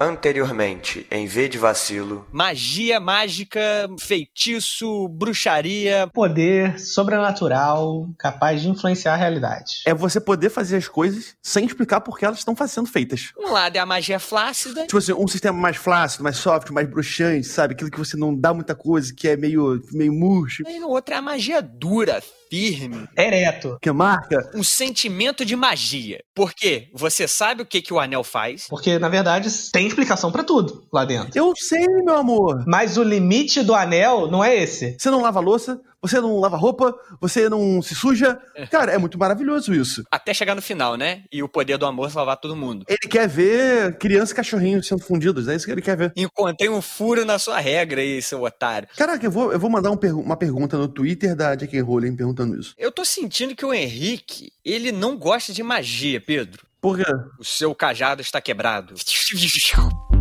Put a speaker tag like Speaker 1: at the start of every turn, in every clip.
Speaker 1: Anteriormente, em V de vacilo.
Speaker 2: Magia, mágica, feitiço, bruxaria.
Speaker 3: Poder sobrenatural capaz de influenciar a realidade.
Speaker 4: É você poder fazer as coisas sem explicar por que elas estão sendo feitas.
Speaker 2: Um lado é a magia flácida.
Speaker 4: Tipo assim, um sistema mais flácido, mais soft, mais bruxante, sabe? Aquilo que você não dá muita coisa, que é meio, meio murcho.
Speaker 2: E no outro é a magia dura, firme.
Speaker 3: Ereto.
Speaker 4: Que marca.
Speaker 2: Um sentimento de magia. Por quê? Você sabe o que, que o anel faz.
Speaker 3: Porque, na verdade, tem explicação pra tudo lá dentro.
Speaker 4: Eu sei, meu amor.
Speaker 3: Mas o limite do anel não é esse.
Speaker 4: Você não lava louça, você não lava roupa, você não se suja. Cara, é muito maravilhoso isso.
Speaker 2: Até chegar no final, né? E o poder do amor salvar todo mundo.
Speaker 4: Ele quer ver criança e cachorrinho sendo fundidos, é isso que ele quer ver.
Speaker 2: Encontrei um furo na sua regra aí, seu otário.
Speaker 4: Caraca, eu vou, eu vou mandar um pergu- uma pergunta no Twitter da J.K. Rowling perguntando isso.
Speaker 2: Eu tô sentindo que o Henrique, ele não gosta de magia, Pedro.
Speaker 4: Por quê?
Speaker 2: O seu cajado está quebrado.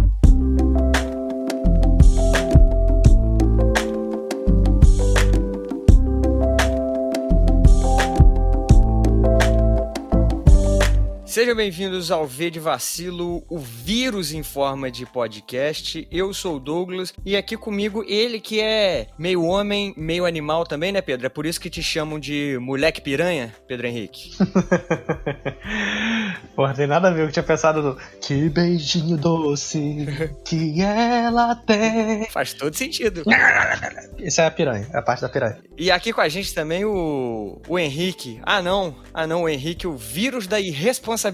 Speaker 2: Sejam bem-vindos ao V de Vacilo, o vírus em forma de podcast. Eu sou o Douglas e aqui comigo ele que é meio homem, meio animal também, né, Pedro? É por isso que te chamam de moleque piranha, Pedro Henrique.
Speaker 3: Porra, tem nada a ver eu tinha pensado no. Que beijinho doce que ela tem.
Speaker 2: Faz todo sentido.
Speaker 3: Isso é a piranha, é a parte da piranha.
Speaker 2: E aqui com a gente também o, o Henrique. Ah, não. Ah, não, o Henrique, o vírus da irresponsabilidade.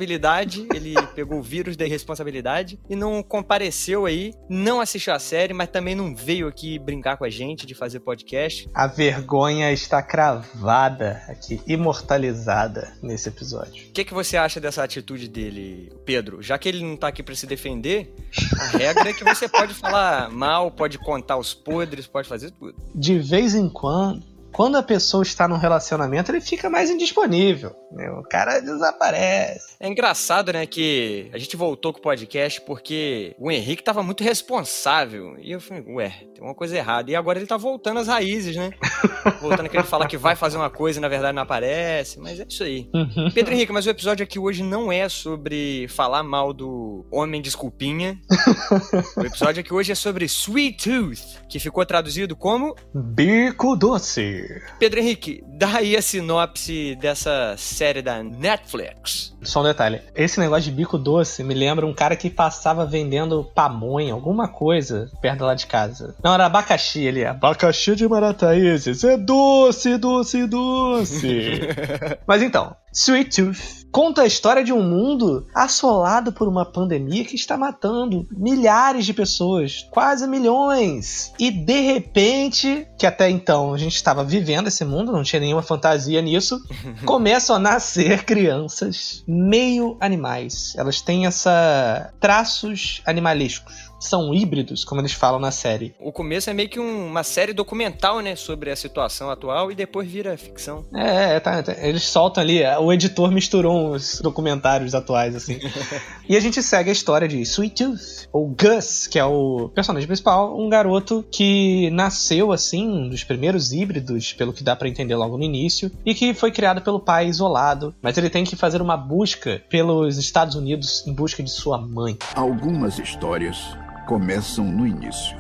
Speaker 2: Ele pegou o vírus da irresponsabilidade e não compareceu aí, não assistiu a série, mas também não veio aqui brincar com a gente de fazer podcast.
Speaker 3: A vergonha está cravada aqui, imortalizada nesse episódio.
Speaker 2: O que, que você acha dessa atitude dele, Pedro? Já que ele não tá aqui pra se defender, a regra é que você pode falar mal, pode contar os podres, pode fazer tudo.
Speaker 3: De vez em quando, quando a pessoa está num relacionamento, ele fica mais indisponível. né? O cara desaparece.
Speaker 2: É engraçado, né, que a gente voltou com o podcast porque o Henrique tava muito responsável. E eu falei, ué, tem uma coisa errada. E agora ele tá voltando às raízes, né? Voltando a que ele fala que vai fazer uma coisa e na verdade não aparece. Mas é isso aí. Pedro Henrique, mas o episódio aqui hoje não é sobre falar mal do Homem Desculpinha. o episódio aqui hoje é sobre Sweet Tooth, que ficou traduzido como
Speaker 3: Bico doce.
Speaker 2: Pedro Henrique, dá aí a sinopse dessa série da Netflix.
Speaker 3: Só um detalhe. Esse negócio de bico doce me lembra um cara que passava vendendo pamonha, alguma coisa, perto lá de casa. Não, era abacaxi ali. Abacaxi de Marataízes. É doce, doce, doce. Mas então, Sweet Tooth conta a história de um mundo assolado por uma pandemia que está matando milhares de pessoas, quase milhões. E de repente, que até então a gente estava vivendo esse mundo, não tinha nenhuma fantasia nisso, começam a nascer crianças meio animais. Elas têm essa traços animalescos. São híbridos, como eles falam na série.
Speaker 2: O começo é meio que um- uma série documental, né, sobre a situação atual e depois vira ficção.
Speaker 3: É, tá, tá. eles soltam ali, o editor misturou os documentários atuais, assim. e a gente segue a história de Sweet Tooth, ou Gus, que é o personagem principal, um garoto que nasceu, assim, um dos primeiros híbridos, pelo que dá pra entender logo no início, e que foi criado pelo pai isolado, mas ele tem que fazer uma busca pelos Estados Unidos em busca de sua mãe.
Speaker 5: Algumas histórias começam no início.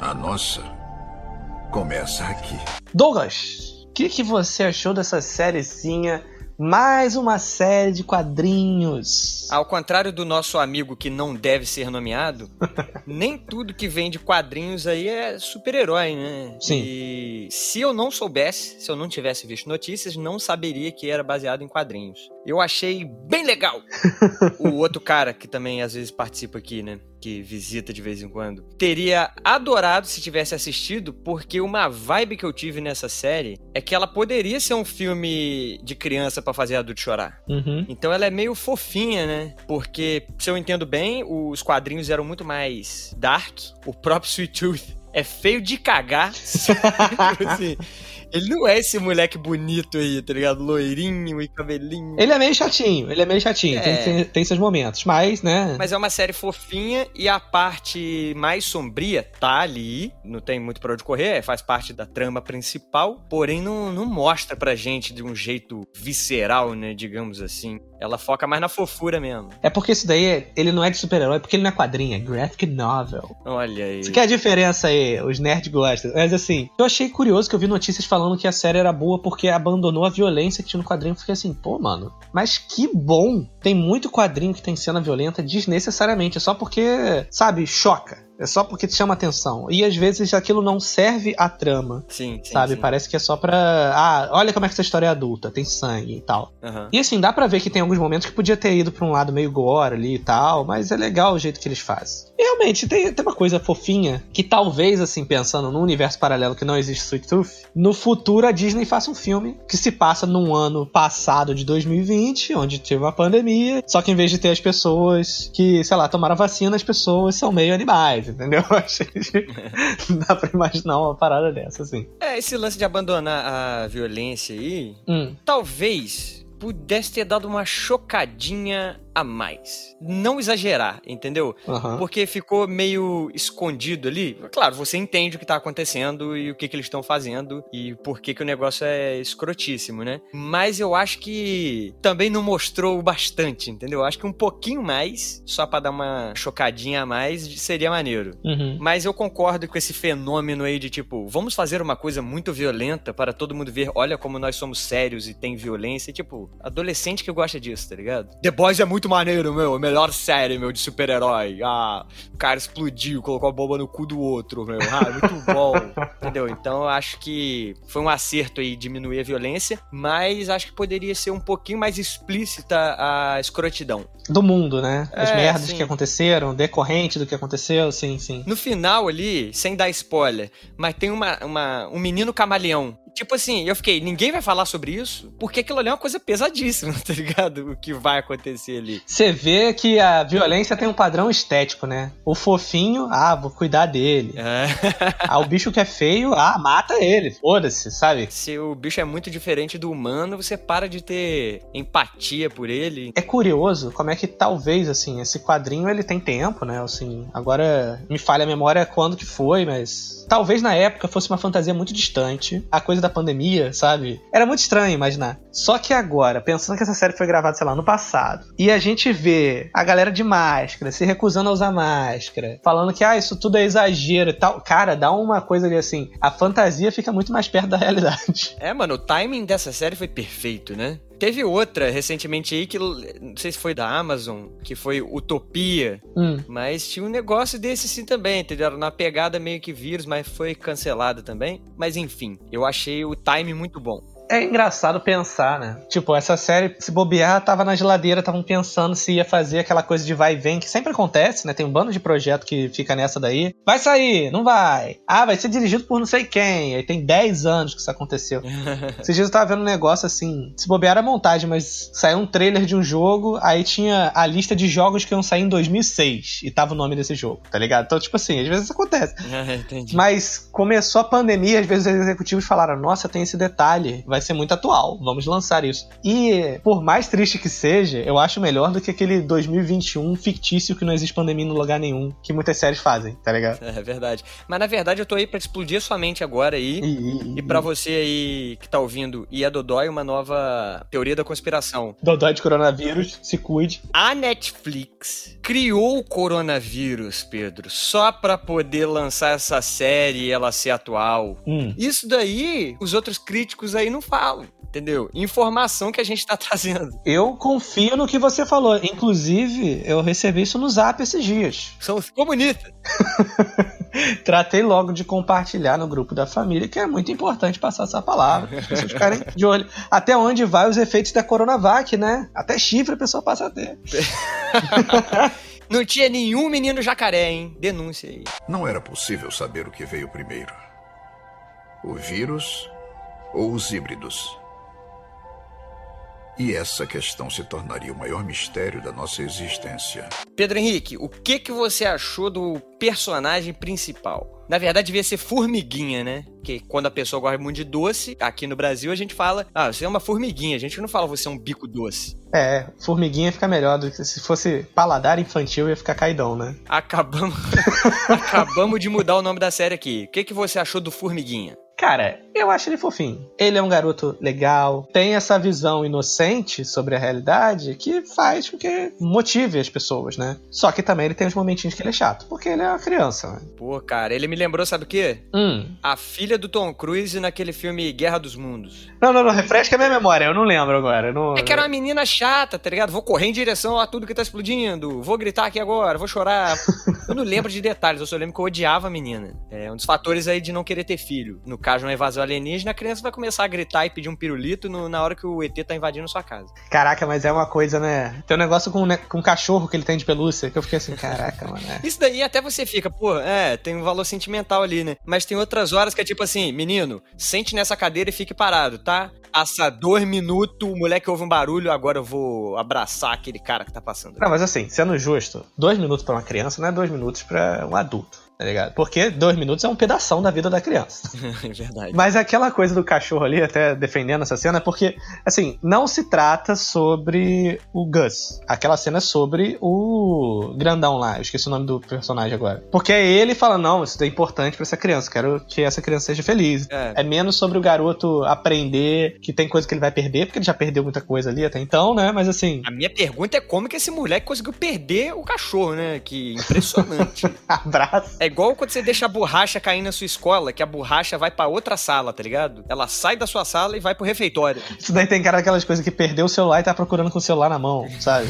Speaker 5: A nossa começa aqui.
Speaker 3: Douglas, o que, que você achou dessa sériezinha? Mais uma série de quadrinhos.
Speaker 2: Ao contrário do nosso amigo que não deve ser nomeado, nem tudo que vem de quadrinhos aí é super-herói, né?
Speaker 3: Sim.
Speaker 2: E se eu não soubesse, se eu não tivesse visto notícias, não saberia que era baseado em quadrinhos. Eu achei bem legal. o outro cara que também às vezes participa aqui, né? Que visita de vez em quando. Teria adorado se tivesse assistido, porque uma vibe que eu tive nessa série é que ela poderia ser um filme de criança pra fazer adulto chorar.
Speaker 3: Uhum.
Speaker 2: Então ela é meio fofinha, né? Porque, se eu entendo bem, os quadrinhos eram muito mais dark. O próprio Sweet Tooth é feio de cagar. Assim, Ele não é esse moleque bonito aí, tá ligado? Loirinho e cabelinho.
Speaker 3: Ele é meio chatinho, ele é meio chatinho,
Speaker 2: É.
Speaker 3: tem, tem, seus momentos, mas, né?
Speaker 2: Mas é uma série fofinha e a parte mais sombria tá ali. Não tem muito pra onde correr, faz parte da trama principal. Porém, não, não mostra pra gente de um jeito visceral, né? Digamos assim. Ela foca mais na fofura mesmo.
Speaker 3: É porque isso daí, ele não é de super-herói, porque ele não é quadrinho, é graphic novel.
Speaker 2: Olha aí.
Speaker 3: Isso que é a diferença aí, os nerds gostam. Mas assim, eu achei curioso que eu vi notícias falando que a série era boa porque abandonou a violência que tinha no quadrinho. Fiquei assim, pô, mano, mas que bom! Tem muito quadrinho que tem cena violenta desnecessariamente, é só porque, sabe, choca. É só porque te chama atenção. E às vezes aquilo não serve à trama.
Speaker 2: Sim, sim.
Speaker 3: sabe?
Speaker 2: sim.
Speaker 3: Parece que é só pra. Ah, olha como é que essa história é adulta, tem sangue e tal.
Speaker 2: Aham.
Speaker 3: E assim, dá pra ver que tem alguns momentos que podia ter ido pra um lado meio gore ali e tal, mas é legal o jeito que eles fazem. E realmente, tem, tem uma coisa fofinha que talvez, assim, pensando num universo paralelo que não existe Sweet Tooth, no futuro a Disney faça um filme que se passa num ano passado de 2020, onde teve uma pandemia, só que em vez de ter as pessoas que, sei lá, tomaram vacina, as pessoas são meio animais, entendeu? Achei que dá pra imaginar uma parada dessa, assim.
Speaker 2: É, esse lance de abandonar a violência aí,
Speaker 3: Hum,
Speaker 2: talvez pudesse ter dado uma chocadinha a mais. Não exagerar, entendeu?
Speaker 3: aham.
Speaker 2: Porque ficou meio escondido ali. Claro, você entende o que tá acontecendo e o que, que eles estão fazendo e por que, que o negócio é escrotíssimo, né? Mas eu acho que também não mostrou bastante, entendeu? Eu acho que um pouquinho mais, só pra dar uma chocadinha a mais, seria maneiro.
Speaker 3: Uhum.
Speaker 2: Mas eu concordo com esse fenômeno aí de tipo, vamos fazer uma coisa muito violenta para todo mundo ver, olha como nós somos sérios e tem violência. E, tipo, adolescente que gosta disso, tá ligado? The Boys é muito maneiro, meu. Melhor série, meu, de super-herói. Ah, o cara explodiu, colocou a bomba no cu do outro, meu. Ah, muito bom. Entendeu? Então eu acho que foi um acerto aí diminuir a violência, mas acho que poderia ser um pouquinho mais explícita a escrotidão.
Speaker 3: Do mundo, né? As
Speaker 2: É,
Speaker 3: merdas
Speaker 2: sim.
Speaker 3: que aconteceram, decorrente do que aconteceu, sim, sim.
Speaker 2: No final ali, sem dar spoiler, mas tem uma, uma- um menino camaleão. Tipo assim, eu fiquei, ninguém vai falar sobre isso? Porque aquilo ali é uma coisa pesadíssima, tá ligado? O que vai acontecer ali.
Speaker 3: Você vê que a violência tem um padrão estético, né? O fofinho, ah, vou cuidar dele.
Speaker 2: É.
Speaker 3: Ah, o bicho que é feio, ah, mata ele. Foda-se, sabe?
Speaker 2: Se o bicho é muito diferente do humano, você para de ter empatia por ele.
Speaker 3: É curioso como é que talvez, assim, esse quadrinho ele tem tempo, né? Assim, agora me falha a memória quando que foi, mas talvez na época fosse uma fantasia muito distante. A coisa da pandemia, sabe? Era muito estranho imaginar. Só que agora, pensando que essa série foi gravada, sei lá, no passado, e a gente vê a galera de máscara se recusando a usar máscara, falando que, ah, isso tudo é exagero e tal. Cara, dá uma coisa ali assim, a fantasia fica muito mais perto da realidade.
Speaker 2: É, mano, o timing dessa série foi perfeito, né? Teve outra recentemente aí que não sei se foi da Amazon, que foi Utopia,
Speaker 3: Hum.
Speaker 2: mas tinha um negócio desse sim também, entendeu? Era Na pegada meio que vírus, mas foi cancelada também. Mas enfim, eu achei o time muito bom.
Speaker 3: É engraçado pensar, né? Tipo, essa série, se bobear, tava na geladeira, estavam pensando se ia fazer aquela coisa de vai e vem, que sempre acontece, né? Tem um bando de projeto que fica nessa daí. Vai sair, não vai. Ah, vai ser dirigido por não sei quem. Aí tem 10 anos que isso aconteceu. Esses dias eu tava vendo um negócio assim, se bobear era montagem, mas saiu um trailer de um jogo, aí tinha a lista de jogos que iam sair em 2006 e tava o nome desse jogo, tá ligado? Então, tipo assim, às vezes isso acontece.
Speaker 2: Entendi.
Speaker 3: Mas começou a pandemia, às vezes os executivos falaram: Nossa, tem esse detalhe, vai ser muito atual, vamos lançar isso. E por mais triste que seja, eu acho melhor do que aquele 2021 fictício que não existe pandemia em lugar nenhum, que muitas séries fazem, tá ligado?
Speaker 2: É verdade. Mas na verdade eu tô aí pra explodir a sua mente agora aí.
Speaker 3: E,
Speaker 2: E pra você aí que tá ouvindo e a Dodói, uma nova teoria da conspiração.
Speaker 3: Dodói de coronavírus, se cuide.
Speaker 2: A Netflix criou o coronavírus, Pedro, só pra poder lançar essa série e ela ser atual.
Speaker 3: Hum.
Speaker 2: Isso daí, os outros críticos aí não falam, entendeu? Informação que a gente tá trazendo.
Speaker 3: Eu confio no que você falou. Inclusive, eu recebi isso no zap esses dias.
Speaker 2: São os comunistas.
Speaker 3: Tratei logo de compartilhar no grupo da família, que é muito importante passar essa palavra, as pessoas ficarem de olho. Até onde vai os efeitos da Coronavac, né? Até chifre a pessoa passa a ter.
Speaker 2: Não tinha nenhum menino jacaré, hein? Denúncia aí.
Speaker 5: Não era possível saber o que veio primeiro: o vírus ou os híbridos. E essa questão se tornaria o maior mistério da nossa existência.
Speaker 2: Pedro Henrique, o que, que você achou do personagem principal? Na verdade, devia ser formiguinha, né? Porque quando a pessoa gosta muito de doce, aqui no Brasil a gente fala, ah, você é uma formiguinha. A gente não fala você é um bico doce.
Speaker 3: É, formiguinha fica melhor do que se fosse paladar infantil ia ficar caidão, né?
Speaker 2: Acabamos, acabamos de mudar o nome da série aqui. O que, que você achou do Formiguinha?
Speaker 3: Cara, eu acho ele fofinho. Ele é um garoto legal, tem essa visão inocente sobre a realidade que faz com que motive as pessoas, né? Só que também ele tem uns momentinhos que ele é chato, porque ele é uma criança, né?
Speaker 2: Pô, cara, ele me lembrou, sabe o quê?
Speaker 3: Hum.
Speaker 2: A filha do Tom Cruise naquele filme Guerra dos Mundos.
Speaker 3: Não, não, não, refresca a minha memória, eu não lembro agora. Não...
Speaker 2: É que era uma menina chata, tá ligado? Vou correr em direção a tudo que tá explodindo, vou gritar aqui agora, vou chorar. eu não lembro de detalhes, eu só lembro que eu odiava a menina. É um dos fatores aí de não querer ter filho. No caso, uma invasão alienígena, a criança vai começar a gritar e pedir um pirulito no- na hora que o ET tá invadindo sua casa.
Speaker 3: Caraca, mas é uma coisa, né? Tem um negócio com, né, com um cachorro que ele tem de pelúcia, que eu fiquei assim, caraca, mano. é.
Speaker 2: Isso daí até você fica, pô, é, tem um valor sentimental ali, né? Mas tem outras horas que é tipo assim, menino, sente nessa cadeira e fique parado, tá? Passa dois minutos, o moleque ouve um barulho, agora eu vou abraçar aquele cara que tá passando.
Speaker 3: Não, mas assim, sendo justo, dois minutos pra uma criança não é dois minutos pra um adulto, tá ligado? Porque dois minutos é um pedação da vida da criança.
Speaker 2: É verdade.
Speaker 3: Mas aquela coisa do cachorro ali, até defendendo essa cena, é porque, assim, não se trata sobre o Gus. Aquela cena é sobre o grandão lá. Eu esqueci o nome do personagem agora. Porque é ele fala: não, isso é importante pra essa criança. Quero que essa criança seja feliz.
Speaker 2: É.
Speaker 3: É menos sobre o garoto aprender que tem coisa que ele vai perder, porque ele já perdeu muita coisa ali até então, né? Mas assim,
Speaker 2: A minha pergunta é como que esse moleque conseguiu perder o cachorro, né? Que impressionante.
Speaker 3: abraço.
Speaker 2: É igual quando você deixa a borracha cair na sua escola, que a borracha vai pra outra sala, tá ligado? Ela sai da sua sala e vai pro refeitório.
Speaker 3: Isso daí tem cara daquelas coisas que perdeu o celular e tá procurando com o celular na mão, sabe?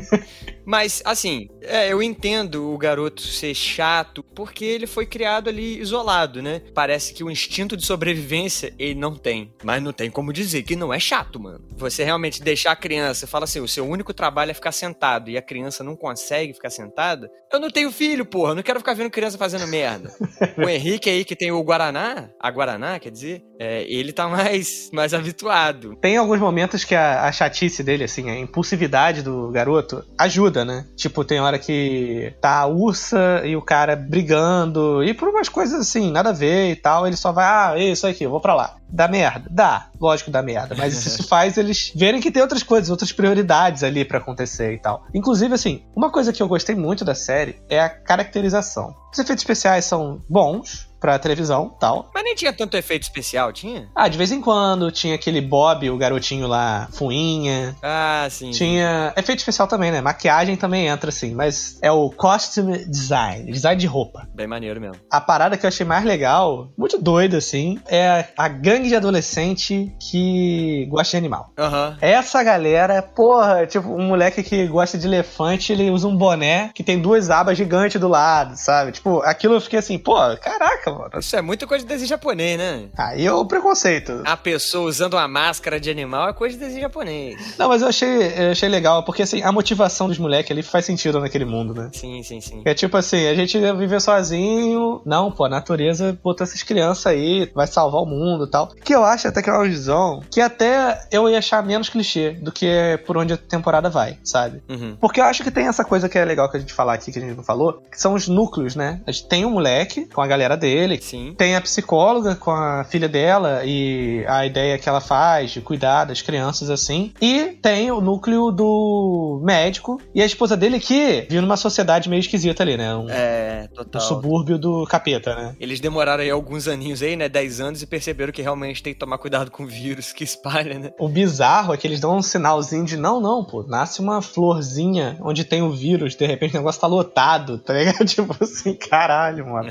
Speaker 2: Mas, assim, é, eu entendo o garoto ser chato porque ele foi criado ali isolado, né? Parece que o instinto de sobrevivência ele não tem. Mas não tem como dizer que não é chato, mano. Você realmente deixar a criança, fala assim, o seu único trabalho é ficar sentado e a criança não consegue ficar sentada. Eu não tenho filho, porra, eu não quero ficar vendo criança fazendo merda. o Henrique aí que tem o Guaraná, a Guaraná, quer dizer, é, ele tá mais, mais habituado.
Speaker 3: Tem alguns momentos que a, a chatice dele, assim, a impulsividade do garoto ajuda, né? Tipo, tem hora que tá a ursa e o cara brigando, e por umas coisas assim, nada a ver e tal, ele só vai, ah, isso aqui, eu vou pra lá. Dá merda? Dá, lógico que dá merda, mas isso faz eles verem que tem outras coisas, outras prioridades ali pra acontecer e tal. Inclusive, assim, uma coisa que eu gostei muito da série é a caracterização. Os efeitos especiais são bons pra televisão tal,
Speaker 2: Mas nem tinha tanto efeito especial, tinha?
Speaker 3: ah, de vez em quando tinha aquele Bob, o garotinho lá, fuinha.
Speaker 2: Ah, sim.
Speaker 3: Tinha efeito especial também, né? Maquiagem também entra assim, mas é o costume design, design de roupa.
Speaker 2: Bem maneiro mesmo.
Speaker 3: A parada que eu achei mais legal, muito doida assim, é a gangue de adolescente que gosta de animal.
Speaker 2: Aham.
Speaker 3: Essa galera, porra, tipo, um moleque que gosta de elefante, ele usa um boné que tem duas abas gigantes do lado, sabe? Tipo, aquilo eu fiquei assim, pô, caraca, mano.
Speaker 2: Isso é muita coisa de desenho japonês, né?
Speaker 3: Aí é o preconceito.
Speaker 2: A pessoa usando uma máscara de animal é coisa de desenho japonês.
Speaker 3: Não, mas eu achei, eu achei legal, porque assim, a motivação dos moleques ali faz sentido naquele mundo, né?
Speaker 2: Sim, sim, sim.
Speaker 3: É tipo assim, a gente vive sozinho. Não, pô, a natureza botou essas crianças aí, vai salvar o mundo e tal. Que eu acho até que é uma visão que até eu ia achar menos clichê do que por onde a temporada vai, sabe?
Speaker 2: Uhum.
Speaker 3: Porque eu acho que tem essa coisa que é legal que a gente falar aqui, que a gente não falou, que são os núcleos, né? A gente tem um moleque com a galera dele,
Speaker 2: Sim.
Speaker 3: tem a psicóloga com a filha dela e a ideia que ela faz de cuidar das crianças assim. E tem o núcleo do médico e a esposa dele que vive numa sociedade meio esquisita ali, né? Um,
Speaker 2: É,
Speaker 3: um
Speaker 2: total.
Speaker 3: subúrbio do capeta, né?
Speaker 2: Eles demoraram aí alguns aninhos aí, né? 10 anos e perceberam que realmente tem que tomar cuidado com o vírus que espalha, né?
Speaker 3: O bizarro é que eles dão um sinalzinho de não, não, pô, nasce uma florzinha onde tem o vírus, de repente o negócio tá lotado, tá ligado? Tipo assim, caralho, mano.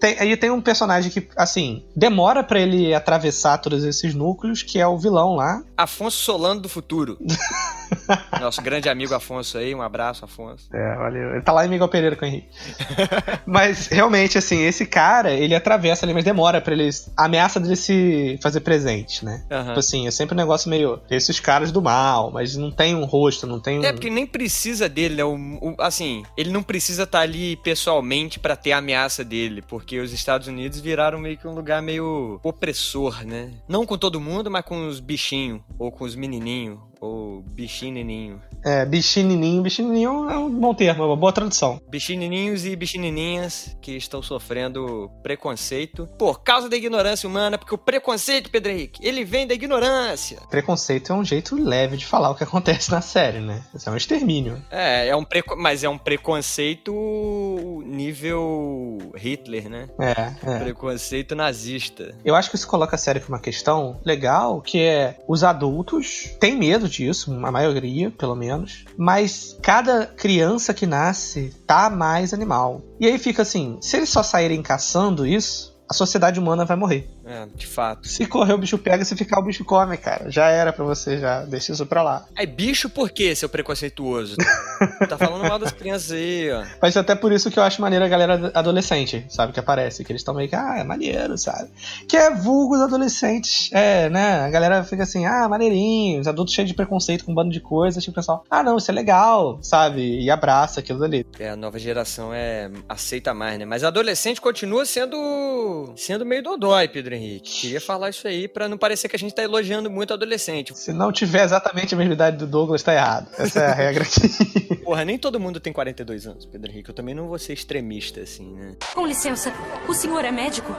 Speaker 3: Tem, aí tem um personagem que, assim, demora pra ele atravessar todos esses núcleos, que é o vilão lá.
Speaker 2: Afonso Solano do futuro. Nosso grande amigo Afonso aí, um abraço, Afonso.
Speaker 3: É, valeu. Ele tá lá em Miguel Pereira com o Henrique. mas, realmente, assim, esse cara, ele atravessa ali, mas demora pra ele. Ameaça dele se fazer presente, né?
Speaker 2: Aham.
Speaker 3: Tipo assim, é sempre um negócio meio. Esses caras do mal, mas não tem um rosto, não tem um.
Speaker 2: É, porque nem precisa dele, né? O, o- assim, ele não precisa estar ali pessoalmente pra ter a ameaça dele, porque os Estados Unidos viraram meio que um lugar meio opressor, né? Não com todo mundo, mas com os bichinhos, ou com os menininhos, Ou bichinininho.
Speaker 3: É, bichinininho. Bichinininho é um bom termo, é uma boa tradução.
Speaker 2: Bichinininhos e bichinininhas que estão sofrendo preconceito por causa da ignorância humana, porque o preconceito, Pedro Henrique, ele vem da ignorância.
Speaker 3: Preconceito é um jeito leve de falar o que acontece na série, né? Isso é um extermínio.
Speaker 2: É, é um preco... mas é um preconceito nível Hitler, né?
Speaker 3: É, é.
Speaker 2: Preconceito nazista.
Speaker 3: Eu acho que isso coloca a série pra uma questão legal, que é os adultos têm medo disso, a maioria, pelo menos, mas cada criança que nasce tá mais animal. E aí fica assim, se eles só saírem caçando isso, a sociedade humana vai morrer.
Speaker 2: É, de fato.
Speaker 3: Se correr o bicho pega, se ficar o bicho come, cara. Já era pra você, já deixa isso pra lá.
Speaker 2: Aí, bicho por quê, seu preconceituoso? tá falando mal das crianças aí, ó.
Speaker 3: Mas até por isso que eu acho maneiro a galera adolescente, sabe? Que aparece. Que eles estão meio que, ah, é maneiro, sabe? Que é vulgos adolescentes. É, né? A galera fica assim, ah, maneirinho. Os adultos cheios de preconceito com um bando de coisas. Tipo, o pessoal, ah, não, isso é legal, sabe? E abraça aquilo ali.
Speaker 2: É, a nova geração é aceita mais, né? Mas adolescente continua sendo sendo meio dodói, Pedro Henrique. Queria falar isso aí para não parecer que a gente tá elogiando muito adolescente.
Speaker 3: Se não tiver exatamente a mesma idade do Douglas, tá errado. Essa é a regra aqui.
Speaker 2: Porra, nem todo mundo tem 42 anos, Pedro Henrique. Eu também não vou ser extremista assim, né?
Speaker 1: Com licença, o senhor é médico?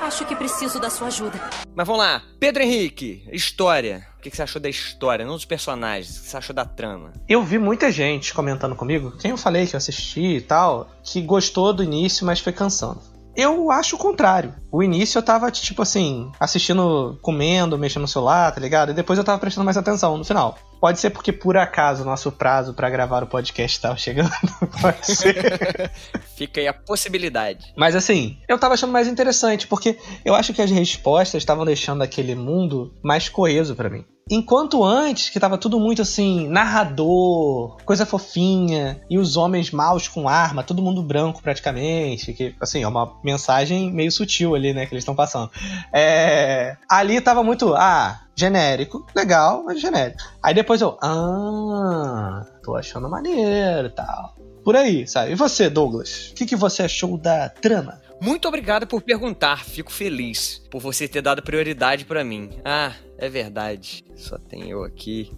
Speaker 1: Acho que preciso da sua ajuda.
Speaker 2: Mas vamos lá. Pedro Henrique, história. O que você achou da história, não dos personagens? O que você achou da trama?
Speaker 3: Eu vi muita gente comentando comigo, quem eu falei que eu assisti e tal, que gostou do início, mas foi cansando. Eu acho o contrário. O início eu tava, tipo assim, assistindo, comendo, mexendo no celular, tá ligado? E depois eu tava prestando mais atenção no final. Pode ser porque por acaso o nosso prazo para gravar o podcast tava chegando. Pode ser.
Speaker 2: Fica aí a possibilidade.
Speaker 3: Mas assim, eu tava achando mais interessante, porque eu acho que as respostas estavam deixando aquele mundo mais coeso para mim. Enquanto antes, que tava tudo muito assim, narrador, coisa fofinha, e os homens maus com arma, todo mundo branco praticamente, que, assim, é uma mensagem meio sutil ali, né, que eles estão passando. É... Ali tava muito, ah, genérico, legal, mas genérico. Aí depois eu, ah, tô achando maneiro e tal. Por aí, sabe? E você, Douglas? O que, que você achou da trama?
Speaker 2: Muito obrigado por perguntar, fico feliz por você ter dado prioridade para mim. Ah, é verdade, só tem eu aqui.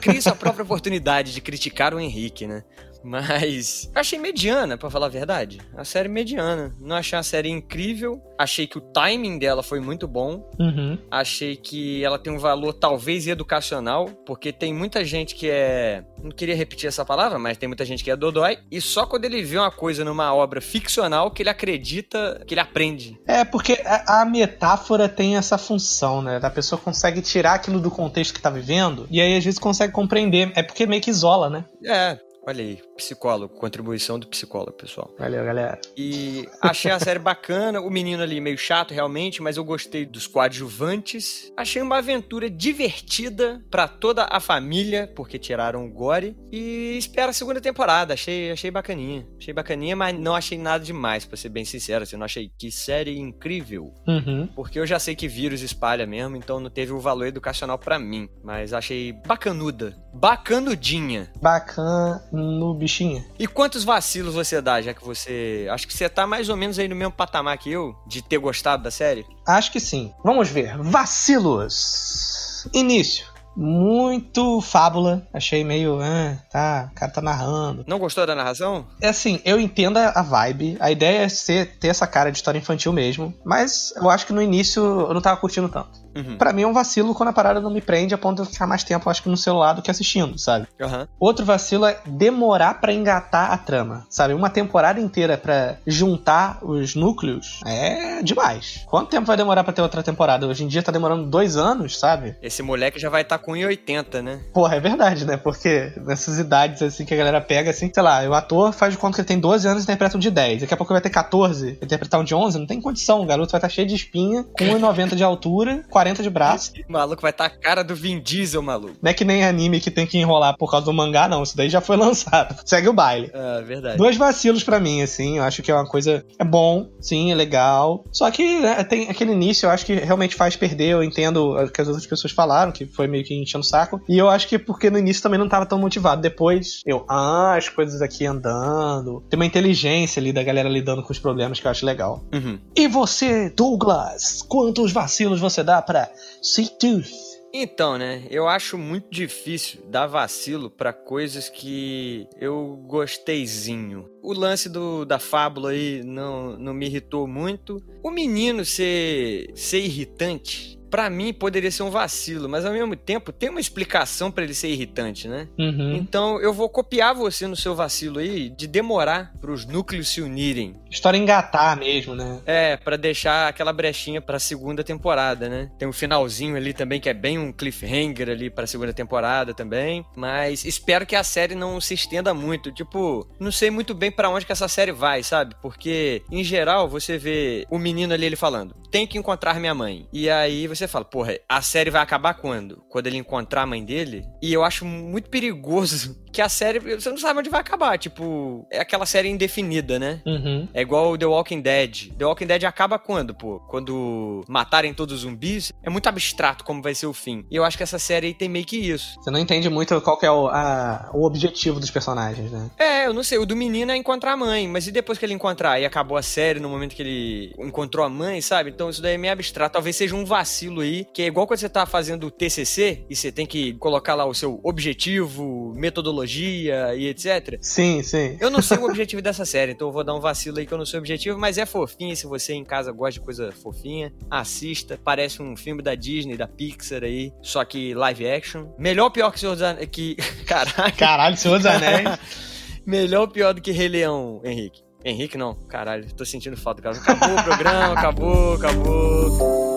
Speaker 2: Crie sua própria oportunidade de criticar o Henrique, né? Mas achei mediana, para falar a verdade. A série mediana. Não achei a série incrível. Achei que o timing dela foi muito bom.
Speaker 3: Uhum.
Speaker 2: Achei que ela tem um valor talvez educacional, porque tem muita gente que é. Não queria repetir essa palavra, mas tem muita gente que é dodói. E só quando ele vê uma coisa numa obra ficcional que ele acredita, que ele aprende.
Speaker 3: É, porque a, a metáfora tem essa função, né? A pessoa consegue tirar aquilo do contexto que tá vivendo e aí às vezes consegue compreender. É porque meio que isola, né?
Speaker 2: É, Olha aí, psicólogo, contribuição do psicólogo, pessoal.
Speaker 3: Valeu, galera.
Speaker 2: E achei a série bacana, o menino ali meio chato realmente, mas eu gostei dos coadjuvantes. Achei uma aventura divertida para toda a família, porque tiraram o gore. E espero a segunda temporada, achei, achei bacaninha. Achei bacaninha, mas não achei nada demais, pra ser bem sincero. Assim, não achei que série incrível.
Speaker 3: Uhum.
Speaker 2: Porque eu já sei que vírus espalha mesmo, então não teve o valor educacional para mim. Mas achei bacanuda. Bacanudinha.
Speaker 3: Bacana no bichinho.
Speaker 2: E quantos vacilos você dá, já que você. Acho que você tá mais ou menos aí no mesmo patamar que eu, de ter gostado da série?
Speaker 3: Acho que sim. Vamos ver. Vacilos. Início. Muito fábula. Achei meio. Ah, tá, o cara tá narrando.
Speaker 2: Não gostou da narração?
Speaker 3: É assim, eu entendo a vibe. A ideia é ser, ter essa cara de história infantil mesmo. Mas eu acho que no início eu não tava curtindo tanto.
Speaker 2: Uhum.
Speaker 3: Pra mim é um vacilo quando a parada não me prende a ponto de eu ficar mais tempo, acho que no celular do que assistindo, sabe?
Speaker 2: Aham.
Speaker 3: Outro vacilo é demorar pra engatar a trama, sabe? Uma temporada inteira pra juntar os núcleos é demais. Quanto tempo vai demorar pra ter outra temporada? Hoje em dia tá demorando dois anos, sabe?
Speaker 2: Esse moleque já vai estar tá com 1,80, né?
Speaker 3: Porra, é verdade, né? Porque nessas idades assim que a galera pega, assim, sei lá, o ator faz de conta que ele tem 12 anos e interpreta um de 10. Daqui a pouco ele vai ter 14, interpretar um de 11, não tem condição. O garoto vai estar cheio de espinha, com 1,90 de altura, 40 de braço.
Speaker 2: O maluco vai estar tá a cara do Vin Diesel, maluco.
Speaker 3: Não é que nem anime que tem que enrolar por causa do mangá, não. Isso daí já foi lançado. Segue o baile.
Speaker 2: Ah, verdade.
Speaker 3: Dois vacilos pra mim, assim. Eu acho que é uma coisa. É bom, sim, é legal. Só que né, tem aquele início, eu acho que realmente faz perder. Eu entendo o que as outras pessoas falaram, que foi meio que enchendo o saco. E eu acho que porque no início também não tava tão motivado. Depois, eu, ah, as coisas aqui andando. Tem uma inteligência ali da galera lidando com os problemas que eu acho legal.
Speaker 2: Uhum.
Speaker 3: E você, Douglas, quantos vacilos você dá pra Sweet Tooth?
Speaker 2: Então, né? Eu acho muito difícil dar vacilo pra coisas que eu gosteizinho. O lance do, da fábula aí não, não me irritou muito. O menino ser, ser irritante Pra mim poderia ser um vacilo, mas ao mesmo tempo tem uma explicação pra ele ser irritante, né?
Speaker 3: Uhum.
Speaker 2: Então eu vou copiar você no seu vacilo aí de demorar pros núcleos se unirem.
Speaker 3: História engatar mesmo, né?
Speaker 2: É, pra deixar aquela brechinha pra segunda temporada, né? Tem um finalzinho ali também que é bem um cliffhanger ali pra segunda temporada também, mas espero que a série não se estenda muito. Tipo, não sei muito bem pra onde que essa série vai, sabe? Porque em geral você vê o menino ali ele falando: "Tem que encontrar minha mãe". E aí você fala, porra, a série vai acabar quando? Quando ele encontrar a mãe dele? E eu acho muito perigoso que a série, você não sabe onde vai acabar. Tipo, é aquela série indefinida, né?
Speaker 3: Uhum.
Speaker 2: É igual The Walking Dead. The Walking Dead acaba quando, pô? Quando matarem todos os zumbis? É muito abstrato como vai ser o fim. E eu acho que essa série aí tem meio que isso.
Speaker 3: Você não entende muito qual que é o, a- o objetivo dos personagens, né?
Speaker 2: É, eu não sei. O do menino é encontrar a mãe. Mas e depois que ele encontrar? E acabou a série no momento que ele encontrou a mãe, sabe? Então isso daí é meio abstrato. Talvez seja um vacilo aí. Que é igual quando você tá fazendo o TCC e você tem que colocar lá o seu objetivo, metodologia e etc.
Speaker 3: Sim, sim.
Speaker 2: Eu não sei o objetivo dessa série, então eu vou dar um vacilo aí que eu não sei o objetivo, mas é fofinha. Se você em casa gosta de coisa fofinha, assista. Parece um filme da Disney, da Pixar aí, só que live action. Melhor ou pior que Senhor dos Anéis. Que... Caralho.
Speaker 3: Caralho, Senhor dos Anéis.
Speaker 2: Melhor ou pior do que Rei Leão, Henrique? Henrique não, caralho, tô sentindo falta, cara. Acabou o programa, acabou, acabou.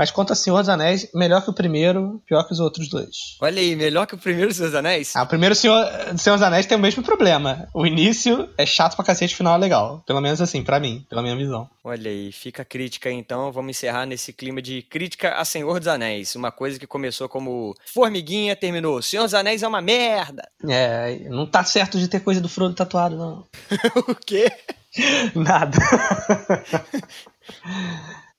Speaker 3: Mas quanto a Senhor dos Anéis, melhor que o primeiro, pior que os outros dois.
Speaker 2: Olha aí, melhor que o primeiro Senhor dos Anéis?
Speaker 3: Ah, o primeiro Senhor, Senhor dos Anéis tem o mesmo problema. O início é chato pra cacete, o final é legal. Pelo menos assim, pra mim, pela minha visão.
Speaker 2: Olha aí, fica a crítica aí, então. Vamos encerrar nesse clima de crítica a Senhor dos Anéis. Uma coisa que começou como formiguinha, terminou. Senhor dos Anéis é uma merda.
Speaker 3: É, não tá certo de ter coisa do Frodo tatuado, não.
Speaker 2: o quê?
Speaker 3: Nada.